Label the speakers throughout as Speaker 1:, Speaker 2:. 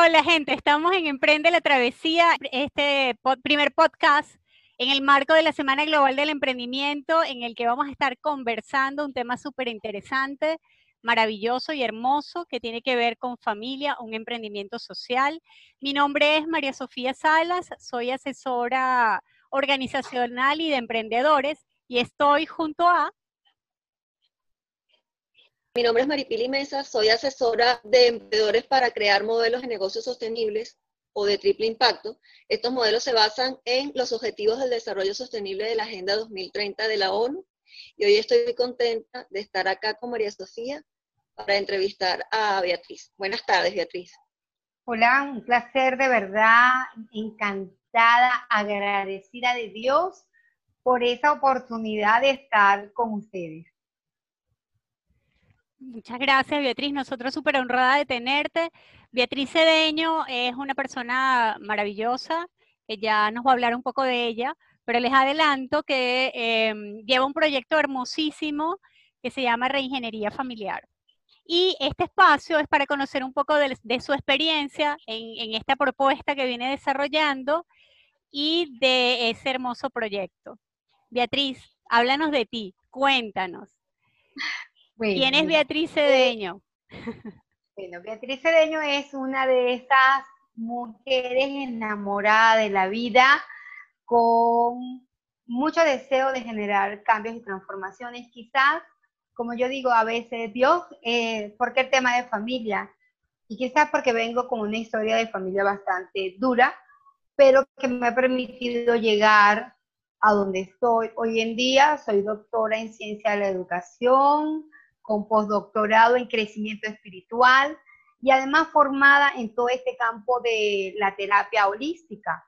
Speaker 1: Hola, gente, estamos en Emprende la Travesía, este primer podcast en el marco de la Semana Global del Emprendimiento, en el que vamos a estar conversando un tema súper interesante, maravilloso y hermoso que tiene que ver con familia, un emprendimiento social. Mi nombre es María Sofía Salas, soy asesora organizacional y de emprendedores y estoy junto a
Speaker 2: mi nombre es Maripili Mesa, soy asesora de emprendedores para crear modelos de negocios sostenibles o de triple impacto. Estos modelos se basan en los objetivos del desarrollo sostenible de la Agenda 2030 de la ONU. Y hoy estoy contenta de estar acá con María Sofía para entrevistar a Beatriz. Buenas tardes, Beatriz.
Speaker 3: Hola, un placer de verdad, encantada, agradecida de Dios por esa oportunidad de estar con ustedes.
Speaker 1: Muchas gracias, Beatriz. Nosotros súper honrada de tenerte. Beatriz Cedeño es una persona maravillosa, ya nos va a hablar un poco de ella, pero les adelanto que em, lleva un proyecto hermosísimo que se llama Reingeniería Familiar. Y este espacio es para conocer un poco de, su experiencia en, en esta propuesta que viene desarrollando y de ese hermoso proyecto. Beatriz, háblanos de ti, cuéntanos. ¿Quién es Beatriz Cedeño?
Speaker 3: Bueno, Beatriz Cedeño es una de esas mujeres enamoradas de la vida, con mucho deseo de generar cambios y transformaciones. Quizás, como yo digo a veces, Dios, eh, porque el tema de familia? Y quizás porque vengo con una historia de familia bastante dura, pero que me ha permitido llegar a donde estoy hoy en día. Soy doctora en ciencia de la educación, con postdoctorado en crecimiento espiritual y además formada en todo este campo de la terapia holística.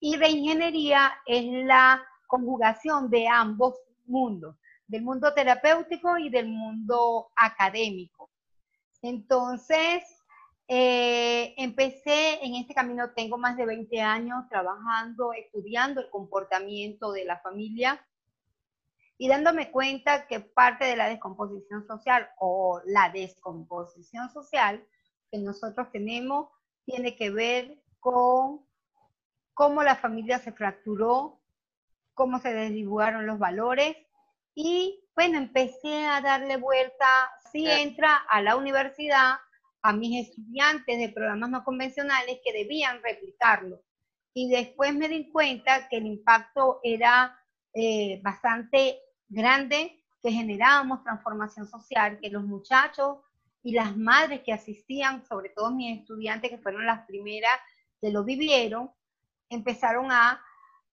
Speaker 3: Y reingeniería es la conjugación de ambos mundos, del mundo terapéutico y del mundo académico. Entonces, eh, empecé en este camino, tengo más de 20 años trabajando, estudiando el comportamiento de la familia y dándome cuenta que parte de la descomposición social o la descomposición social que nosotros tenemos tiene que ver con cómo la familia se fracturó, cómo se desdibujaron los valores y bueno, empecé a darle vuelta, si entra a la universidad, a mis estudiantes de programas no convencionales que debían replicarlo. Y después me di cuenta que el impacto era eh, bastante grande que generábamos transformación social, que los muchachos y las madres que asistían, sobre todo mis estudiantes que fueron las primeras que lo vivieron, empezaron a,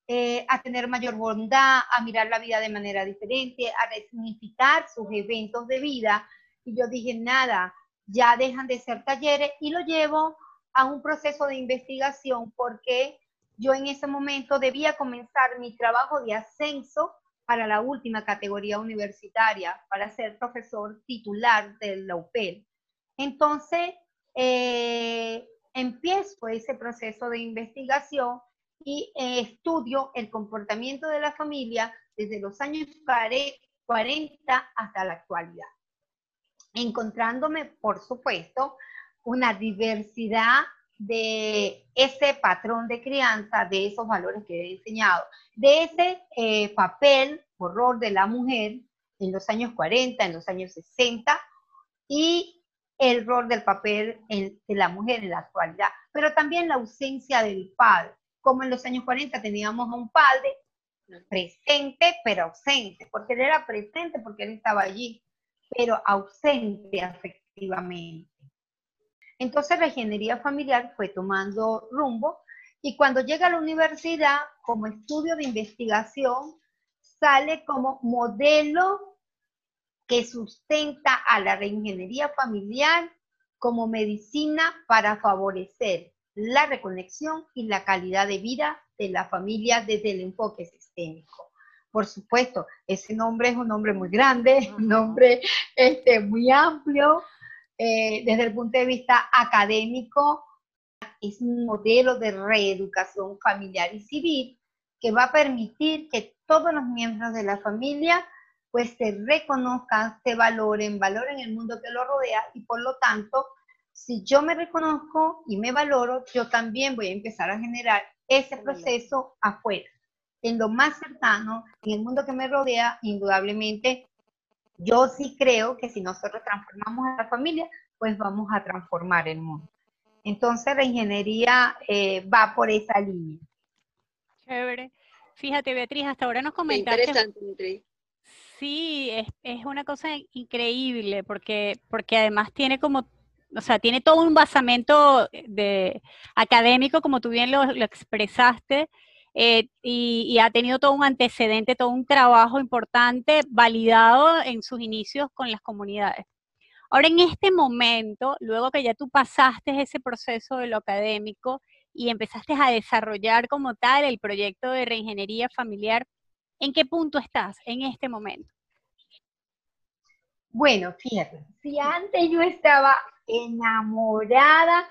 Speaker 3: eh, a tener mayor bondad, a mirar la vida de manera diferente, a resignificar sus eventos de vida. Y yo dije, nada, ya dejan de ser talleres y lo llevo a un proceso de investigación porque yo en ese momento debía comenzar mi trabajo de ascenso para la última categoría universitaria, para ser profesor titular de la UPEL. Entonces, eh, empiezo ese proceso de investigación y eh, estudio el comportamiento de la familia desde los años 40 hasta la actualidad, encontrándome, por supuesto, una diversidad de ese patrón de crianza, de esos valores que he enseñado, de ese eh, papel o rol de la mujer en los años 40, en los años 60 y el rol del papel de la mujer en la actualidad, pero también la ausencia del padre, como en los años 40 teníamos a un padre presente pero ausente, porque él era presente porque él estaba allí, pero ausente afectivamente. Entonces la ingeniería familiar fue tomando rumbo y cuando llega a la universidad como estudio de investigación sale como modelo que sustenta a la reingeniería familiar como medicina para favorecer la reconexión y la calidad de vida de la familia desde el enfoque sistémico. Por supuesto, ese nombre es un nombre muy grande, un nombre este, muy amplio, eh, desde el punto de vista académico, es un modelo de reeducación familiar y civil que va a permitir que todos los miembros de la familia pues se reconozcan, se valoren, valoren el mundo que lo rodea y por lo tanto si yo me reconozco y me valoro, yo también voy a empezar a generar ese proceso afuera, en lo más cercano, en el mundo que me rodea, indudablemente, yo sí creo que si nosotros transformamos a la familia, pues vamos a transformar el mundo. Entonces la ingeniería eh, va por esa línea.
Speaker 1: Chévere. Fíjate, Beatriz, hasta ahora nos comentaste.
Speaker 2: interesante, Beatriz.
Speaker 1: Sí, es, es, una cosa increíble porque, porque además tiene como, o sea, tiene todo un basamento de, académico, como tú bien lo, expresaste, eh, y, ha tenido todo un antecedente, todo un trabajo importante validado en sus inicios con las comunidades. Ahora, en este momento, luego que ya tú pasaste ese proceso de lo académico y empezaste a desarrollar como tal el proyecto de reingeniería familiar, ¿en qué punto estás en este momento?
Speaker 3: Bueno, fíjate, si antes yo estaba enamorada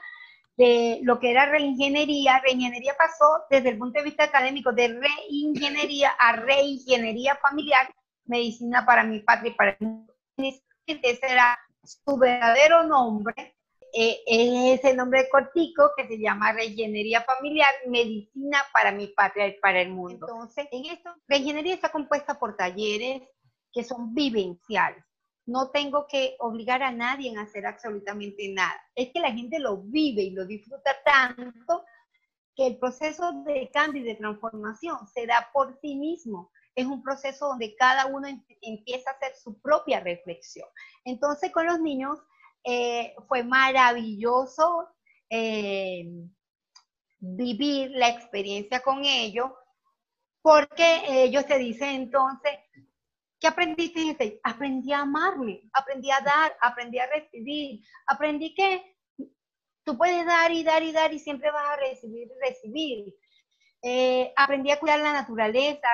Speaker 3: de lo que era reingeniería, reingeniería pasó desde el punto de vista académico de reingeniería a reingeniería familiar, medicina para mi patria y para mi ese era su verdadero nombre, eh, es ese nombre cortico que se llama Reingeniería Familiar, Medicina para mi patria y para el mundo. Entonces, en esto, Reingeniería está compuesta por talleres que son vivenciales. No tengo que obligar a nadie a hacer absolutamente nada. Es que la gente lo vive y lo disfruta tanto que el proceso de cambio y de transformación se da por sí mismo es un proceso donde cada uno em, empieza a hacer su propia reflexión. Entonces con los niños eh, fue maravilloso eh, vivir la experiencia con ellos, porque ellos te dicen entonces, ¿qué aprendiste? Aprendí a amarme, aprendí a dar, aprendí a recibir, aprendí que tú puedes dar y dar y dar y siempre vas a recibir y recibir. Eh, aprendí a cuidar la naturaleza,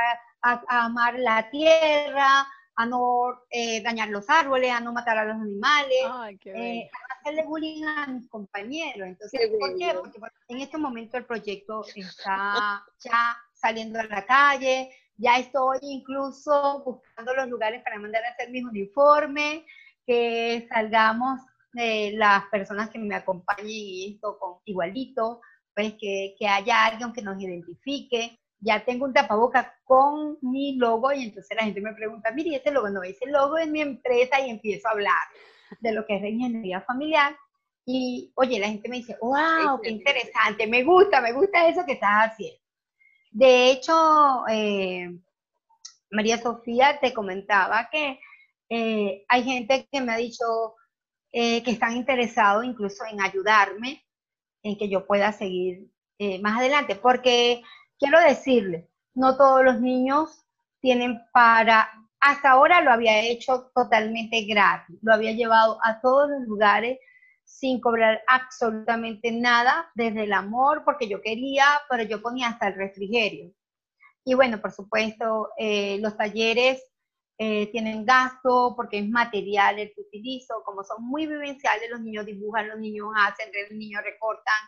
Speaker 3: a, amar la tierra, a no eh, dañar los árboles, a no matar a los animales, eh, a hacerle bullying a mis compañeros. Entonces, ¿por qué? Porque en este momento el proyecto está ya saliendo a la calle, ya estoy incluso buscando los lugares para mandar a hacer mis uniformes, que salgamos eh, las personas que me acompañen y esto con igualito, pues que, que haya alguien que nos identifique, ya tengo un tapaboca con mi logo y entonces la gente me pregunta, mire, ese logo no, ese logo es mi empresa y empiezo a hablar de lo que es ingeniería familiar. Y oye, la gente me dice, wow, qué interesante, me gusta, me gusta eso que estás haciendo. De hecho, eh, María Sofía te comentaba que eh, hay gente que me ha dicho eh, que están interesados incluso en ayudarme, en que yo pueda seguir más adelante, porque quiero decirle, no todos los niños tienen para, hasta ahora lo había hecho totalmente gratis, lo había llevado a todos los lugares sin cobrar absolutamente nada, desde el amor, porque yo quería, pero yo ponía hasta el refrigerio. Y bueno, por supuesto, eh, los talleres eh, tienen gasto porque es material el que utilizo, como son muy vivenciales, los niños dibujan, los niños hacen, los niños recortan,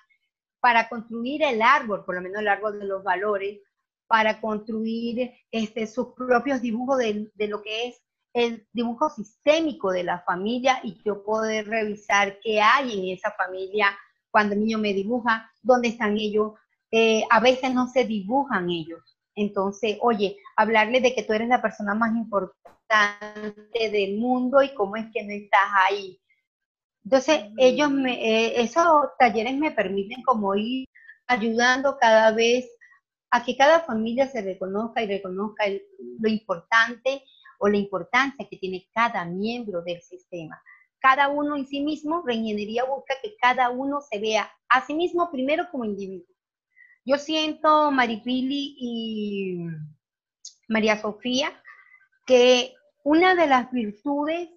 Speaker 3: para construir el árbol, por lo menos el árbol de los valores, para construir este, sus propios dibujos de, de lo que es el dibujo sistémico de la familia y yo poder revisar qué hay en esa familia cuando el niño me dibuja, dónde están ellos. Eh, a veces no se dibujan ellos. Entonces, oye, hablarle de que tú eres la persona más importante del mundo y cómo es que no estás ahí. Entonces, ellos me, eh, esos talleres me permiten como ir ayudando cada vez a que cada familia se reconozca y reconozca lo importante o la importancia que tiene cada miembro del sistema. Cada uno en sí mismo, Reingeniería busca que cada uno se vea a sí mismo primero como individuo. Yo siento, Maripili y María Sofía, que una de las virtudes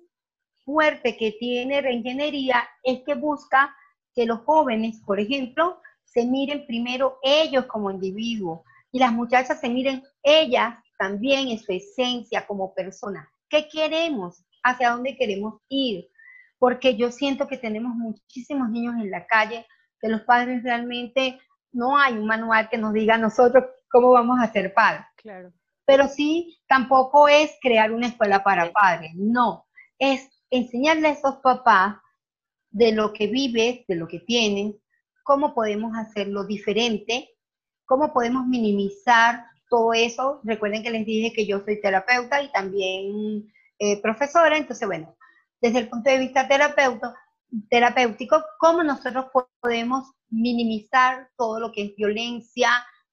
Speaker 3: fuerte que tiene reingeniería es que busca que los jóvenes, por ejemplo, se miren primero ellos como individuos y las muchachas se miren ellas también en su esencia como persona. ¿Qué queremos? ¿Hacia dónde queremos ir? Porque yo siento que tenemos muchísimos niños en la calle, que los padres realmente no hay un manual que nos diga a nosotros cómo vamos a ser padres. Claro. Pero sí, tampoco es crear una escuela para padres, no, es enseñarle a esos papás de lo que vives, de lo que tienes, cómo podemos hacerlo diferente, cómo podemos minimizar todo eso. Recuerden que les dije que yo soy terapeuta y también eh, profesora, entonces bueno, desde el punto de vista terapeuta, terapéutico, cómo nosotros podemos minimizar todo lo que es violencia,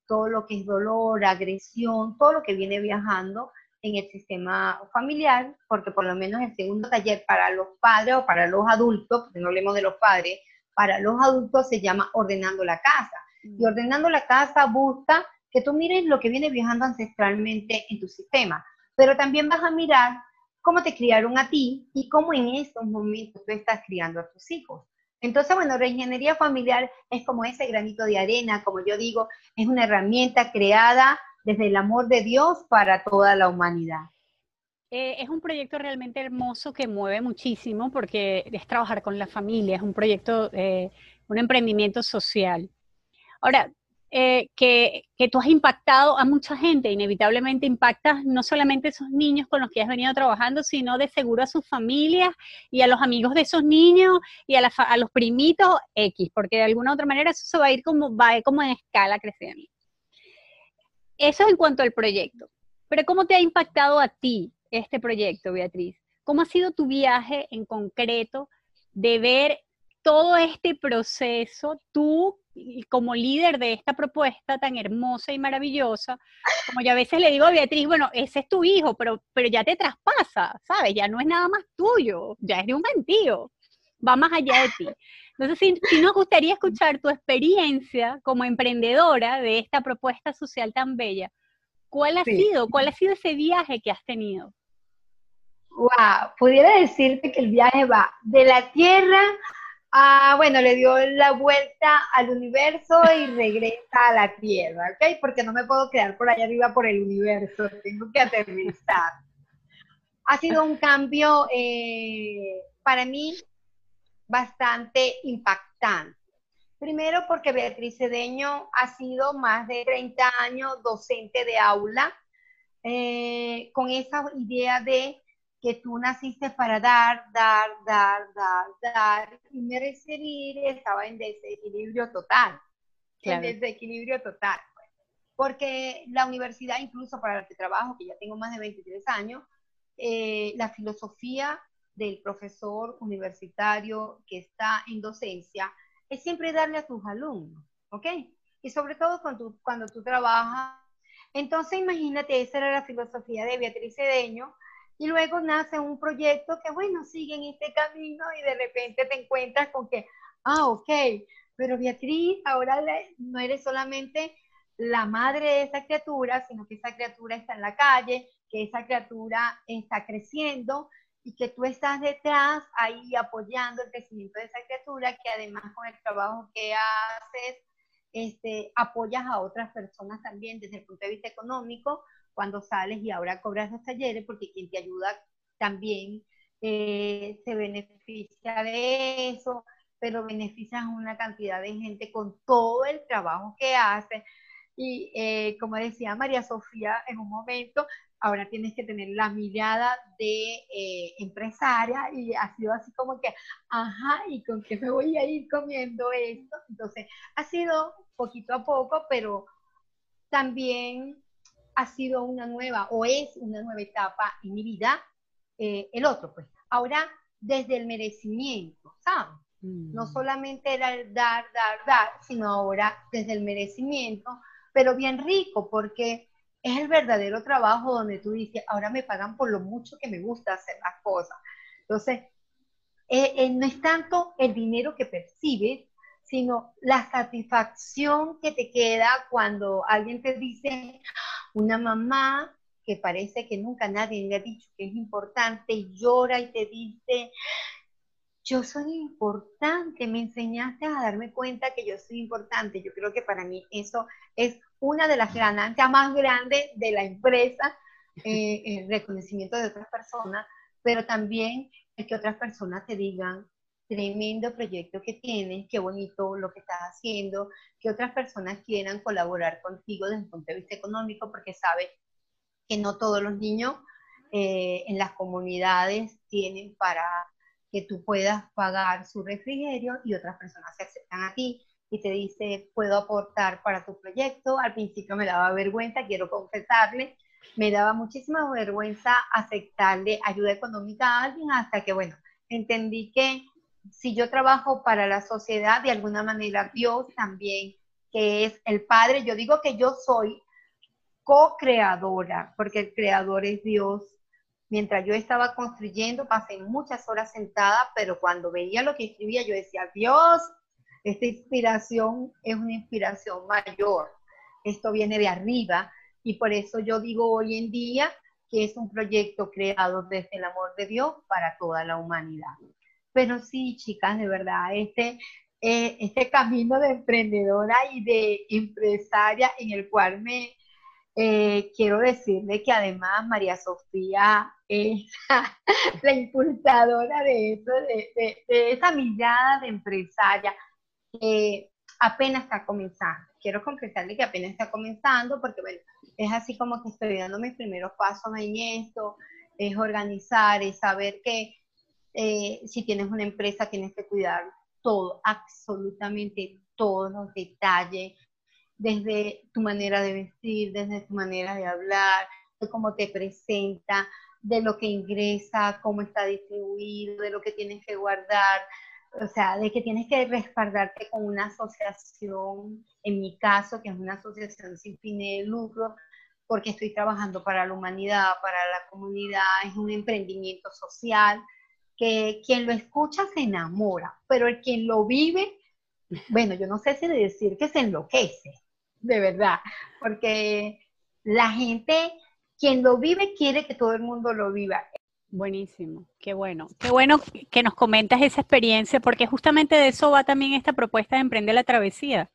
Speaker 3: todo lo que es dolor, agresión, todo lo que viene viajando en el sistema familiar, porque por lo menos el segundo taller para los padres o para los adultos, porque no hablemos de los padres, para los adultos se llama Ordenando la Casa. Y Ordenando la Casa busca que tú mires lo que viene viajando ancestralmente en tu sistema, pero también vas a mirar cómo te criaron a ti y cómo en estos momentos tú estás criando a tus hijos. Entonces, bueno, reingeniería familiar es como ese granito de arena, como yo digo, es una herramienta creada desde el amor de Dios para toda la humanidad.
Speaker 1: Eh, es un proyecto realmente hermoso que mueve muchísimo porque es trabajar con la familia, es un proyecto, eh, un emprendimiento social. Ahora, eh, que, tú has impactado a mucha gente, inevitablemente impactas no solamente a esos niños con los que has venido trabajando, sino de seguro a sus familias y a los amigos de esos niños y a, los primitos X, porque de alguna otra manera eso se va a ir como, va a ir como en escala creciendo. Eso es en cuanto al proyecto. Pero ¿cómo te ha impactado a ti este proyecto, Beatriz? ¿Cómo ha sido tu viaje en concreto de ver todo este proceso, tú como líder de esta propuesta tan hermosa y maravillosa, como yo a veces le digo a Beatriz, bueno, ese es tu hijo, pero, pero ya te traspasa, ¿sabes? Ya no es nada más tuyo, ya es de un gentío, va más allá de ti. Entonces, si, nos gustaría escuchar tu experiencia como emprendedora de esta propuesta social tan bella, ¿cuál ha sido? ¿Cuál ha sido ese viaje que has tenido?
Speaker 3: Wow, pudiera decirte que el viaje va de la tierra Ah, bueno, le dio la vuelta al universo y regresa a la Tierra, ¿ok? Porque no me puedo quedar por allá arriba por el universo, tengo que aterrizar. Ha sido un cambio eh, para mí bastante impactante. Primero porque Beatriz Cedeño ha sido más de 30 años docente de aula, eh, con esa idea de que tú naciste para dar, dar, dar, dar, dar, y me recibir estaba en desequilibrio total, en desequilibrio total. Pues. Porque la universidad, incluso para la que trabajo, que ya tengo más de 23 años, eh, la filosofía del profesor universitario que está en docencia es siempre darle a tus alumnos, ¿ok? Y sobre todo cuando tú, cuando tú trabajas. Entonces, imagínate, esa era la filosofía de Beatriz Cedeño, y luego nace un proyecto que, bueno, sigue en este camino y de repente te encuentras con que, ah, ok, pero Beatriz, ahora no eres solamente la madre de esa criatura, sino que esa criatura está en la calle, que esa criatura está creciendo y que tú estás detrás ahí apoyando el crecimiento de esa criatura, que además con el trabajo que haces, este, apoyas a otras personas también desde el punto de vista económico, cuando sales y ahora cobras los talleres, porque quien te ayuda también eh, se beneficia de eso, pero beneficias a una cantidad de gente con todo el trabajo que hace. Y eh, como decía María Sofía en un momento, ahora tienes que tener la mirada de eh, empresaria y ha sido así como que, ajá, ¿y con qué me voy a ir comiendo esto? Entonces, ha sido poquito a poco, pero también ha sido una nueva o es una nueva etapa en mi vida, eh, el otro, pues. Ahora, desde el merecimiento, ¿sabes? No mm. solamente era el dar, dar, dar, sino ahora desde el merecimiento, pero bien rico, porque es el verdadero trabajo donde tú dices, ahora me pagan por lo mucho que me gusta hacer las cosas. Entonces, eh, eh, no es tanto el dinero que percibes, sino la satisfacción que te queda cuando alguien te dice, una mamá que parece que nunca nadie le ha dicho que es importante y llora y te dice, yo soy importante, me enseñaste a darme cuenta que yo soy importante. Yo creo que para mí eso es una de las ganancias más grandes de la empresa, eh, el reconocimiento de otras personas, pero también el que otras personas te digan, tremendo proyecto que tienes, qué bonito lo que estás haciendo, que otras personas quieran colaborar contigo desde el punto de vista económico, porque sabes que no todos los niños eh, en las comunidades tienen para, que tú puedas pagar su refrigerio y otras personas se acercan a ti y te dice, puedo aportar para tu proyecto. Al principio me daba vergüenza, quiero confesarle, me daba muchísima vergüenza aceptarle ayuda económica a alguien hasta que, bueno, entendí que si yo trabajo para la sociedad, de alguna manera Dios también, que es el Padre, yo digo que yo soy co-creadora, porque el creador es Dios. Mientras yo estaba construyendo, pasé muchas horas sentada, pero cuando veía lo que escribía, yo decía, Dios, esta inspiración es una inspiración mayor. Esto viene de arriba y por eso yo digo hoy en día que es un proyecto creado desde el amor de Dios para toda la humanidad. Pero sí, chicas, de verdad, este, eh, este camino de emprendedora y de empresaria en el cual me eh, quiero decirle que además María Sofía es la impulsadora de eso, de, de esa mirada de empresaria eh, apenas está comenzando. Quiero confesarle que apenas está comenzando porque, bueno, es así como que estoy dando mis primeros pasos en esto, es organizar, es saber que eh, si tienes una empresa tienes que cuidar todo, absolutamente todos los detalles, desde tu manera de vestir, desde tu manera de hablar, de cómo te presenta, de lo que ingresa, cómo está distribuido, de lo que tienes que guardar, o sea, de que tienes que respaldarte con una asociación, en mi caso, que es una asociación sin fines de lucro, porque estoy trabajando para la humanidad, para la comunidad, es un emprendimiento social, que quien lo escucha se enamora, pero el quien lo vive, bueno, yo no sé si decir que se enloquece, de verdad, porque la gente, quien lo vive, quiere que todo el mundo lo viva.
Speaker 1: Buenísimo, qué bueno. Qué bueno que nos comentas esa experiencia, porque justamente de eso va también esta propuesta de emprender la travesía.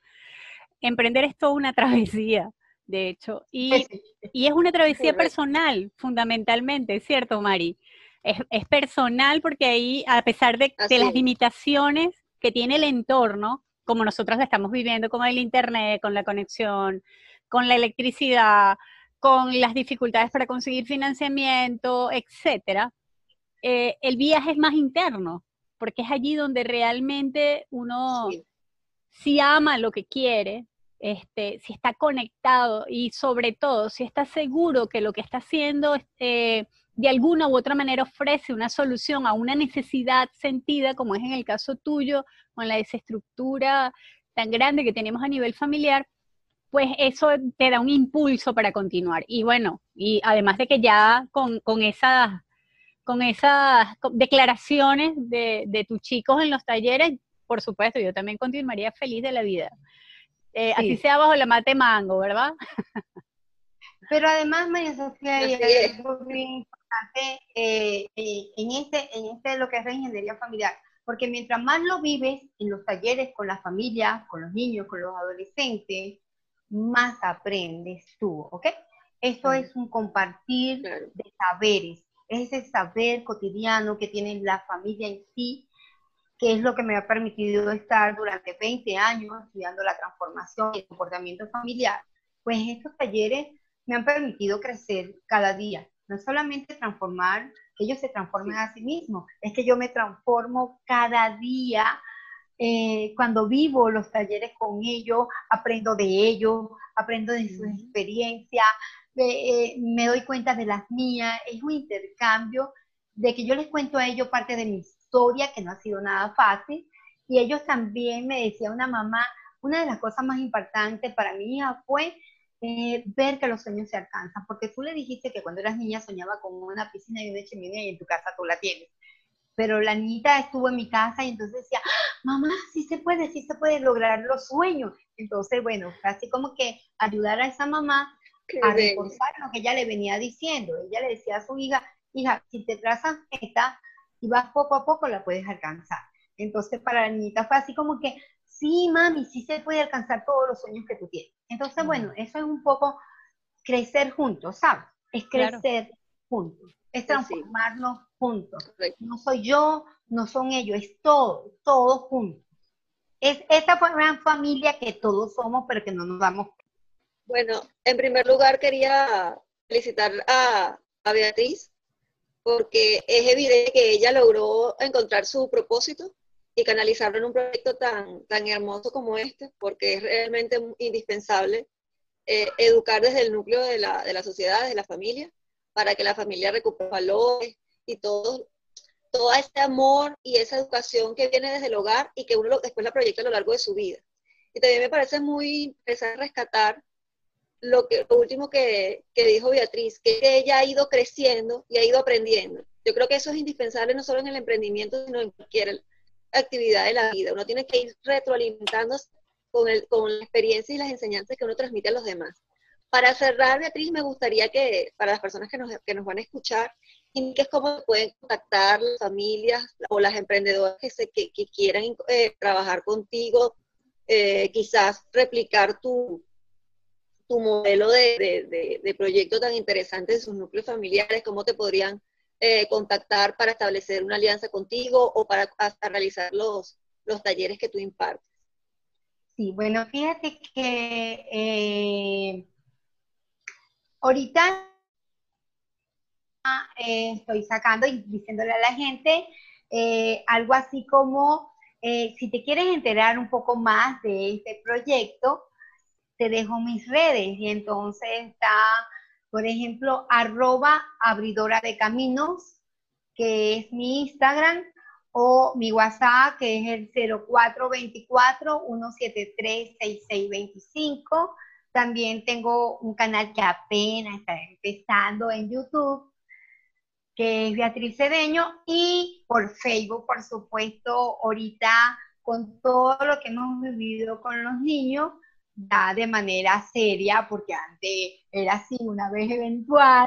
Speaker 1: Emprender es toda una travesía, de hecho, y, es una travesía personal, fundamentalmente, ¿cierto, Mari? Es, personal porque ahí, a pesar de, de las limitaciones que tiene el entorno, como nosotros la estamos viviendo, con el Internet, con la conexión, con la electricidad, con las dificultades para conseguir financiamiento, etcétera, eh, el viaje es más interno, porque es allí donde realmente uno, si ama lo que quiere, este, si está conectado y sobre todo si está seguro que lo que está haciendo este, de alguna u otra manera ofrece una solución a una necesidad sentida, como es en el caso tuyo, con la desestructura tan grande que tenemos a nivel familiar, pues eso te da un impulso para continuar. Y bueno, y además de que ya con, con esas, con esas declaraciones de, de, tus chicos en los talleres, por supuesto, yo también continuaría feliz de la vida. Eh, así sea bajo la mate mango, ¿verdad?
Speaker 3: Pero además, María Sofía, hay algo bien importante eh, eh, en, este, en este lo que es la ingeniería familiar, porque mientras más lo vives en los talleres con la familia, con los niños, con los adolescentes, más aprendes tú, ¿ok? Esto es un compartir de saberes, es ese saber cotidiano que tiene la familia en sí, que es lo que me ha permitido estar durante 20 años estudiando la transformación y el comportamiento familiar. Pues estos talleres me han permitido crecer cada día, no solamente transformar, que ellos se transformen a sí mismos, es que yo me transformo cada día eh, cuando vivo los talleres con ellos, aprendo de ellos, aprendo de sus experiencias, eh, me doy cuenta de las mías, es un intercambio de que yo les cuento a ellos parte de mi historia, que no ha sido nada fácil, y ellos también me decía una mamá, una de las cosas más importantes para mi hija fue eh, ver que los sueños se alcanzan, porque tú le dijiste que cuando eras niña soñaba con una piscina y una chimenea y en tu casa tú la tienes pero la niñita estuvo en mi casa y entonces decía, ¡Ah, mamá, sí se puede, sí se puede lograr los sueños. Entonces, bueno, casi como que ayudar a esa mamá a reforzar lo que ella le venía diciendo. Ella le decía a su hija, hija, si te trazas esta y vas poco a poco, la puedes alcanzar. Entonces, para la niñita fue así como que, sí, mami, sí se puede alcanzar todos los sueños que tú tienes. Entonces, bueno, eso es un poco crecer juntos, ¿sabes? Es crecer juntos, es pues transformarnos juntos. No soy yo, no son ellos, es todo, todos juntos. Es esta gran familia que todos somos, pero que no nos damos.
Speaker 2: Bueno, en primer lugar quería felicitar a, a Beatriz porque es evidente que ella logró encontrar su propósito y canalizarlo en un proyecto tan, tan hermoso como este, porque es realmente indispensable eh, educar desde el núcleo de la, de la sociedad, desde la familia, para que la familia recupere valores y todo, todo ese amor y esa educación que viene desde el hogar y que uno después la proyecta a lo largo de su vida. Y también me parece muy interesante rescatar lo, que, lo último que, que dijo Beatriz, que ella ha ido creciendo y ha ido aprendiendo. Yo creo que eso es indispensable no solo en el emprendimiento, sino en cualquier actividad de la vida. Uno tiene que ir retroalimentándose con, el, con la experiencia y las enseñanzas que uno transmite a los demás. Para cerrar, Beatriz, me gustaría que para las personas que nos, que nos van a escuchar, indiques cómo pueden contactar las familias o las emprendedoras que, se, que, quieran eh, trabajar contigo, eh, quizás replicar tu, tu modelo de, de, de, proyecto tan interesante de sus núcleos familiares, cómo te podrían eh, contactar para establecer una alianza contigo o para realizar los, los talleres que tú impartes.
Speaker 3: Sí, bueno, fíjate que eh, ahorita eh, estoy sacando y diciéndole a la gente algo así como, si te quieres enterar un poco más de este proyecto, te dejo mis redes y entonces está, por ejemplo, arroba abridora de caminos, que es mi Instagram, o mi WhatsApp, que es el 0424-173-6625. También tengo un canal que apenas está empezando en YouTube, que es Beatriz Cedeño, y por Facebook, por supuesto, ahorita con todo lo que hemos vivido con los niños, ya de manera seria, porque antes era así una vez eventual,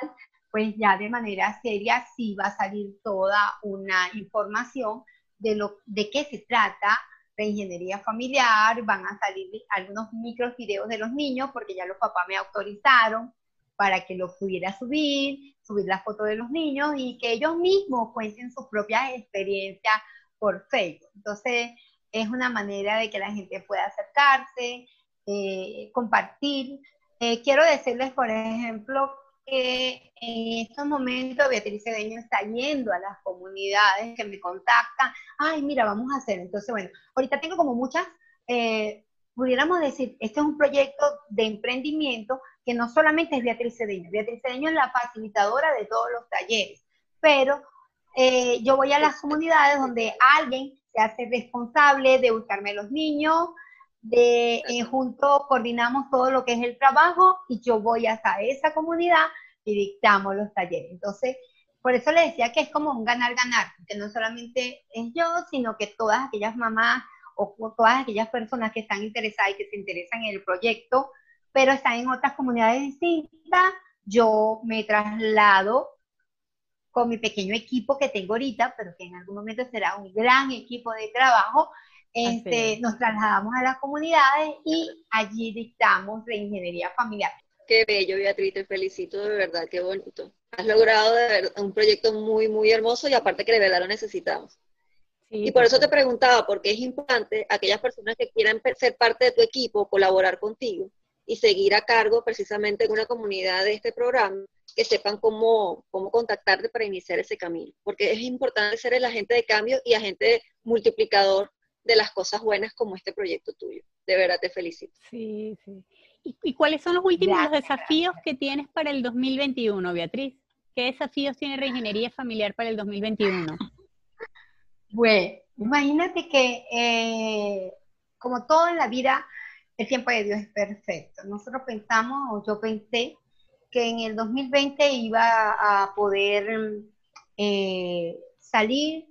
Speaker 3: pues ya de manera seria sí va a salir toda una información de, lo, de qué se trata la ingeniería familiar, van a salir algunos micros videos de los niños, porque ya los papás me autorizaron para que lo pudiera subir, subir las fotos de los niños y que ellos mismos cuenten sus propias experiencias por Facebook. Entonces, es una manera de que la gente pueda acercarse, eh, compartir. Eh, quiero decirles, por ejemplo, que en estos momentos Beatriz Cedeño está yendo a las comunidades que me contactan. Ay, mira, vamos a hacer. Entonces, bueno, ahorita tengo como muchas, eh, pudiéramos decir, este es un proyecto de emprendimiento que no solamente es Beatriz Cedeño. Beatriz Cedeño es la facilitadora de todos los talleres, pero yo voy a las comunidades donde alguien se hace responsable de buscarme los niños, de eh, junto coordinamos todo lo que es el trabajo y yo voy hasta esa comunidad y dictamos los talleres. Entonces, por eso le decía que es como un ganar-ganar, que no solamente es yo, sino que todas aquellas mamás o todas aquellas personas que están interesadas y que se interesan en el proyecto, pero están en otras comunidades distintas, yo me traslado con mi pequeño equipo que tengo ahorita, pero que en algún momento será un gran equipo de trabajo, este, nos trasladamos a las comunidades y allí dictamos la ingeniería familiar.
Speaker 2: Qué bello, Beatriz, te felicito de verdad, qué bonito. Has logrado un proyecto muy, muy hermoso y aparte que de verdad lo necesitamos. y por eso te preguntaba, porque es importante aquellas personas que quieran ser parte de tu equipo, colaborar contigo y seguir a cargo precisamente en una comunidad de este programa, que sepan cómo, cómo contactarte para iniciar ese camino. Porque es importante ser el agente de cambio y agente multiplicador de las cosas buenas como este proyecto tuyo. De verdad te felicito.
Speaker 1: Sí, sí. ¿Y, cuáles son los últimos desafíos que tienes para el 2021, Beatriz? ¿Qué desafíos tiene Reingeniería Familiar para el 2021?
Speaker 3: Bueno, imagínate que eh, como todo en la vida, el tiempo de Dios es perfecto. Nosotros pensamos, o yo pensé, que en el 2020 iba a poder eh, salir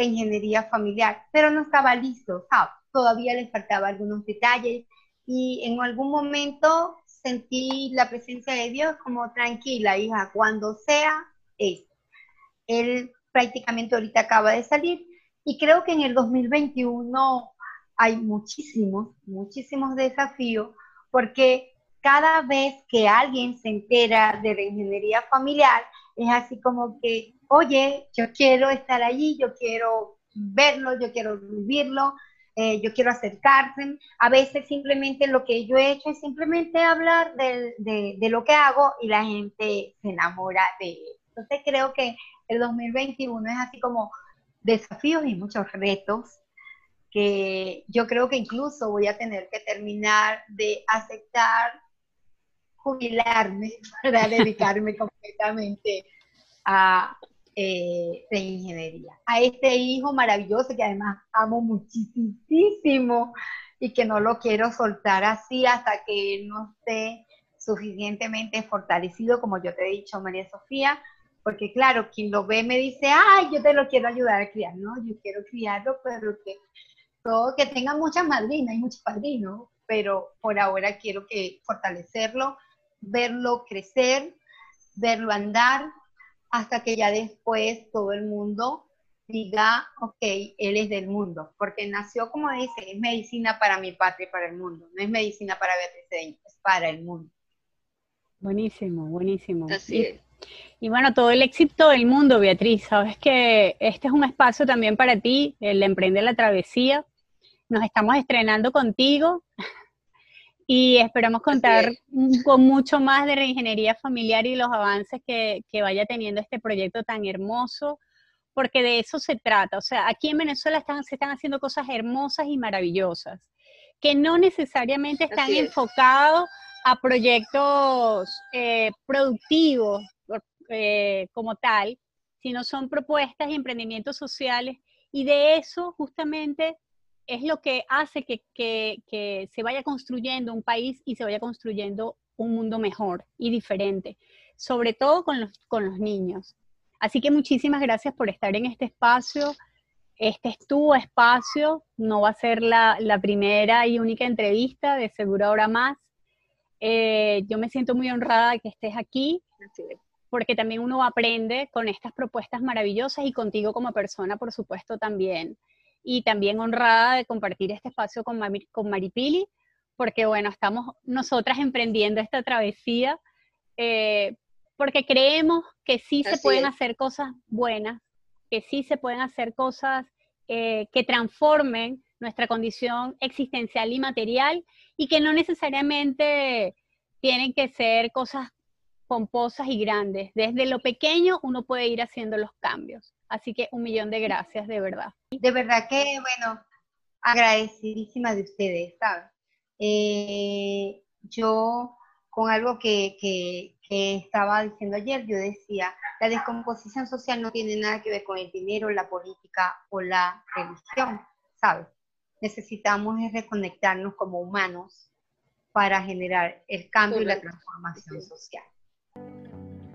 Speaker 3: de ingeniería familiar, pero no estaba listo, todavía le faltaba algunos detalles y en algún momento sentí la presencia de Dios como tranquila, hija, cuando sea, es. Él prácticamente ahorita acaba de salir y creo que en el 2021 hay muchísimos, muchísimos desafíos porque cada vez que alguien se entera de la ingeniería familiar, es así como que oye, yo quiero estar allí, yo quiero verlo, yo quiero vivirlo, eh, yo quiero acercarse. A veces simplemente lo que yo he hecho es simplemente hablar de, lo que hago y la gente se enamora de, Entonces creo que el 2021 es así como desafíos y muchos retos que yo creo que incluso voy a tener que terminar de aceptar jubilarme para dedicarme completamente a eh, la ingeniería. A este hijo maravilloso que además amo muchísimo y que no lo quiero soltar así hasta que no esté suficientemente fortalecido, como yo te he dicho, María Sofía, porque claro, quien lo ve me dice, ay, yo te lo quiero ayudar a criar, no, yo quiero criarlo, pero que todo, que tenga muchas madrinas y muchos padrinos, pero por ahora quiero que fortalecerlo, verlo crecer, verlo andar, hasta que ya después todo el mundo diga, ok, él es del mundo, porque nació, como dice, es medicina para mi patria y para el mundo, no es medicina para Beatriz es para el mundo.
Speaker 1: Buenísimo, buenísimo.
Speaker 2: Así es.
Speaker 1: Y bueno, todo el éxito del mundo, Beatriz. Sabes que este es un espacio también para ti, el Emprende la Travesía. Nos estamos estrenando contigo y esperamos contar con mucho más de reingeniería familiar y los avances que, que, vaya teniendo este proyecto tan hermoso, porque de eso se trata. O sea, aquí en Venezuela están, se están haciendo cosas hermosas y maravillosas, que no necesariamente están enfocados a proyectos eh, productivos eh, como tal, sino son propuestas y emprendimientos sociales. Y de eso justamente es lo que hace que, que, se vaya construyendo un país y se vaya construyendo un mundo mejor y diferente, sobre todo con los, con los niños. Así que muchísimas gracias por estar en este espacio. Este es tu espacio, no va a ser la, la primera y única entrevista, de seguro ahora más. Eh, yo me siento muy honrada de que estés aquí, porque también uno aprende con estas propuestas maravillosas y contigo como persona, por supuesto, también. Y también honrada de compartir este espacio con, con Maripili, porque bueno, estamos nosotras emprendiendo esta travesía, eh, porque creemos que sí se pueden hacer cosas buenas, que sí se pueden hacer cosas eh, que transformen nuestra condición existencial y material y que no necesariamente tienen que ser cosas pomposas y grandes. Desde lo pequeño uno puede ir haciendo los cambios. Así que un millón de gracias, de verdad.
Speaker 3: De verdad que, bueno, agradecidísima de ustedes, ¿sabes? Eh, yo, con algo que, que, que estaba diciendo ayer, yo decía, la descomposición social no tiene nada que ver con el dinero, la política o la religión, ¿sabes? necesitamos es reconectarnos como humanos para generar el cambio y la transformación social.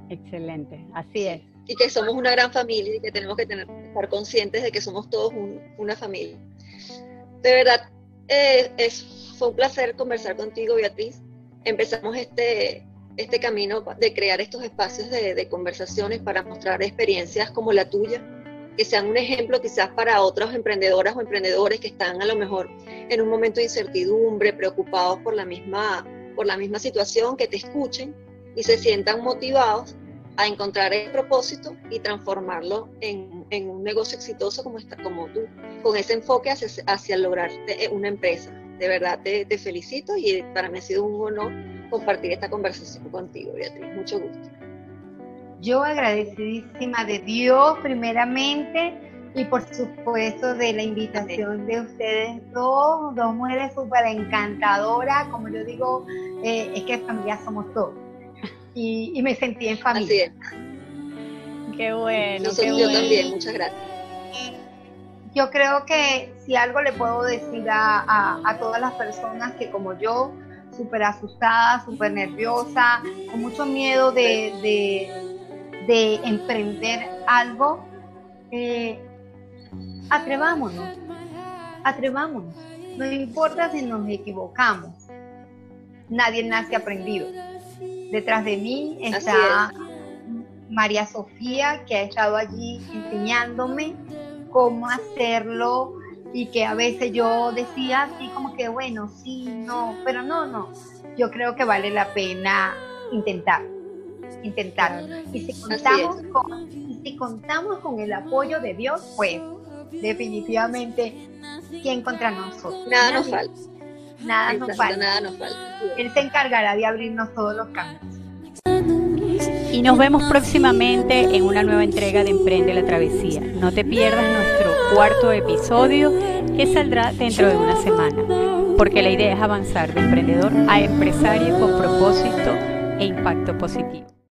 Speaker 1: Excelente, así es.
Speaker 2: Y que somos una gran familia y que tenemos que tener, estar conscientes de que somos todos una familia. De verdad, eh, es, fue un placer conversar contigo, Beatriz. Empezamos este, este camino de crear estos espacios de, de conversaciones para mostrar experiencias como la tuya, que sean un ejemplo quizás para otras emprendedoras o emprendedores que están a lo mejor en un momento de incertidumbre, preocupados por la misma, por la misma situación, que te escuchen y se sientan motivados a encontrar el propósito y transformarlo en, en un negocio exitoso como, está, como tú, con ese enfoque hacia, hacia lograr eh, una empresa. De verdad te, te felicito y para mí ha sido un honor compartir esta conversación contigo, Beatriz. Mucho gusto.
Speaker 3: Yo agradecidísima de Dios primeramente y por supuesto de la invitación de ustedes dos, dos mujeres súper encantadoras, como yo digo, eh, es que familia somos todos. Y, me sentí en familia.
Speaker 1: Qué bueno.
Speaker 2: qué yo también, muchas gracias.
Speaker 3: Yo creo que si algo le puedo decir a, a todas las personas que como yo, súper asustada, súper nerviosa, con mucho miedo de, de emprender algo, eh, atrevámonos, atrevámonos. No importa si nos equivocamos. Nadie nace aprendido. Detrás de mí está María Sofía, que ha estado allí enseñándome cómo hacerlo y que a veces yo decía así como que bueno, sí, no, pero no, no. Yo creo que vale la pena intentar intentar. Y si contamos, con, si contamos con el apoyo de Dios, pues definitivamente, ¿quién contra nosotros?
Speaker 2: Nada nos falta.
Speaker 3: Nada nos falta.
Speaker 2: Nada nos falta.
Speaker 3: Él se encargará de abrirnos todos los caminos.
Speaker 1: y nos vemos próximamente en una nueva entrega de Emprende la Travesía. No te pierdas nuestro cuarto episodio que saldrá dentro de una semana, porque la idea es avanzar de emprendedor a empresario con propósito e impacto positivo.